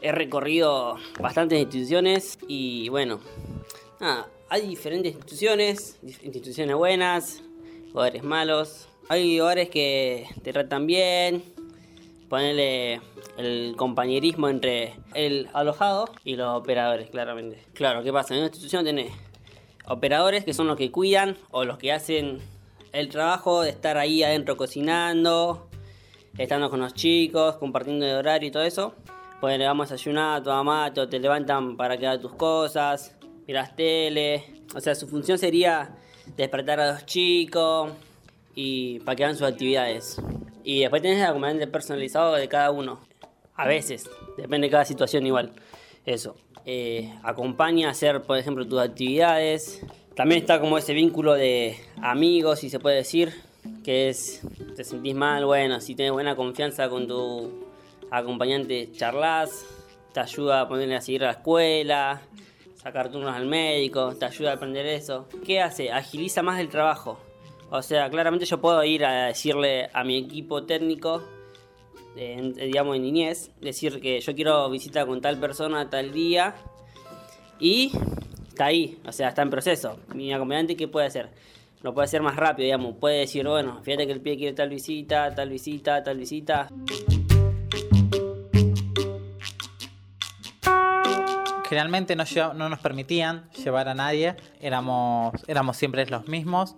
He recorrido bastantes instituciones y bueno, hay diferentes instituciones, instituciones buenas, hogares malos. Hay hogares que te tratan bien, ponerle el compañerismo entre el alojado y los operadores, claramente. Claro, ¿qué pasa? En una institución tenés operadores que son los que cuidan o los que hacen el trabajo de estar ahí adentro cocinando, estando con los chicos, compartiendo el horario y todo eso. Pues le vamos a desayunar, tu mamá, te levantan para que hagas tus cosas, miras tele. O sea, su función sería despertar a los chicos y para que hagan sus actividades. Y después tenés el acompañante personalizado de cada uno. A veces, depende de cada situación igual. Eso. Eh, acompaña a hacer, por ejemplo, tus actividades. También está como ese vínculo de amigos, si se puede decir, que es, te sentís mal, bueno, si tienes buena confianza con tu acompañante, charlas, te ayuda a ponerle a seguir a la escuela, sacar turnos al médico, te ayuda a aprender eso. ¿Qué hace? Agiliza más el trabajo. O sea, claramente yo puedo ir a decirle a mi equipo técnico, digamos en niñez, decir que yo quiero visitar con tal persona tal día y está ahí, o sea, está en proceso. Mi acompañante, ¿qué puede hacer? Lo puede hacer más rápido, digamos. Puede decir, bueno, fíjate que el pie quiere tal visita, tal visita, tal visita. Generalmente no, no nos permitían llevar a nadie, éramos, éramos siempre los mismos.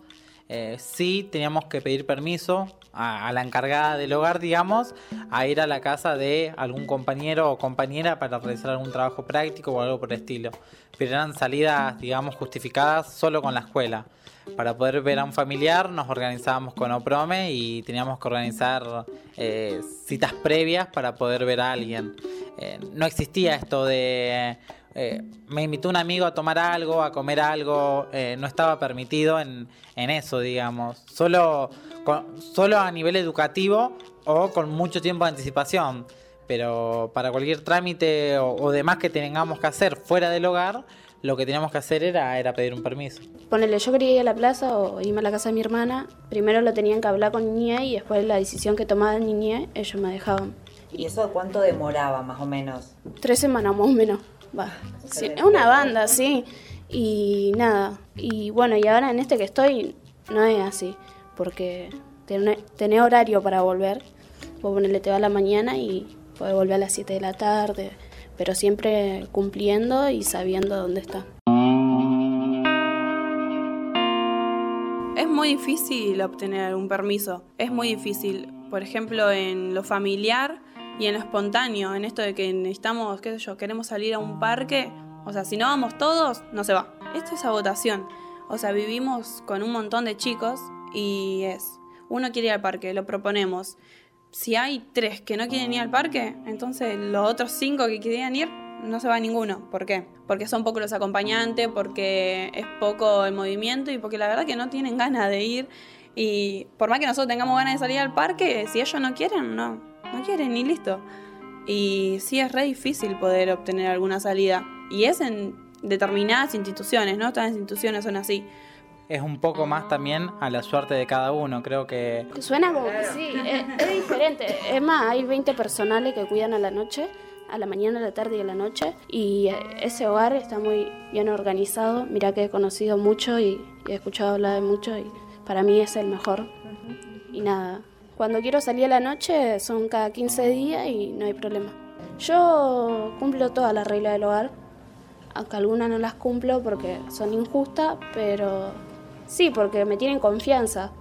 Eh, sí teníamos que pedir permiso a, la encargada del hogar, digamos, a ir a la casa de algún compañero o compañera para realizar algún trabajo práctico o algo por el estilo. Pero eran salidas, digamos, justificadas solo con la escuela. Para poder ver a un familiar nos organizábamos con OPROME y teníamos que organizar eh, citas previas para poder ver a alguien. Eh, no existía esto de eh, me invitó un amigo a tomar algo, a comer algo, eh, no estaba permitido en, eso, digamos. Solo, solo a nivel educativo o con mucho tiempo de anticipación. Pero para cualquier trámite o, demás que tengamos que hacer fuera del hogar, lo que teníamos que hacer era, era pedir un permiso. Ponele, yo quería ir a la plaza o irme a la casa de mi hermana. Primero lo tenían que hablar con Niñe y después la decisión que tomaba Niñe, ellos me dejaban. ¿Y eso cuánto demoraba más o menos? Tres semanas más o menos es una banda, sí. Y nada. Y bueno, y ahora en este que estoy, no es así. Porque tenés horario para volver. Vos ponerle te va a la mañana y podés volver a las 7 de la tarde. Pero siempre cumpliendo y sabiendo dónde está. Es muy difícil obtener un permiso. Es muy difícil. Por ejemplo, en lo familiar y en lo espontáneo, en esto de que necesitamos, qué sé yo, queremos salir a un parque, o sea, si no vamos todos, no se va. Esto es a votación. O sea, vivimos con un montón de chicos y es, uno quiere ir al parque, lo proponemos. Si hay tres que no quieren ir al parque, entonces los otros cinco que querían ir, no se va ninguno. ¿Por qué? Porque son pocos los acompañantes, porque es poco el movimiento y porque la verdad que no tienen ganas de ir. Y por más que nosotros tengamos ganas de salir al parque, si ellos no quieren, no, no quieren y listo. Y sí es re difícil poder obtener alguna salida. Y es en determinadas instituciones, ¿no? Todas las instituciones son así. Es un poco más también a la suerte de cada uno, creo que... Suena como que sí, es, diferente. Es más, hay 20 personales que cuidan a la noche, a la mañana, a la tarde y a la noche. Y ese hogar está muy bien organizado. Mira que he conocido mucho y, y he escuchado hablar de mucho y para mí es el mejor. Y nada, cuando quiero salir a la noche son cada 15 días y no hay problema. Yo cumplo todas las reglas del hogar, aunque algunas no las cumplo porque son injustas, pero sí, porque me tienen confianza.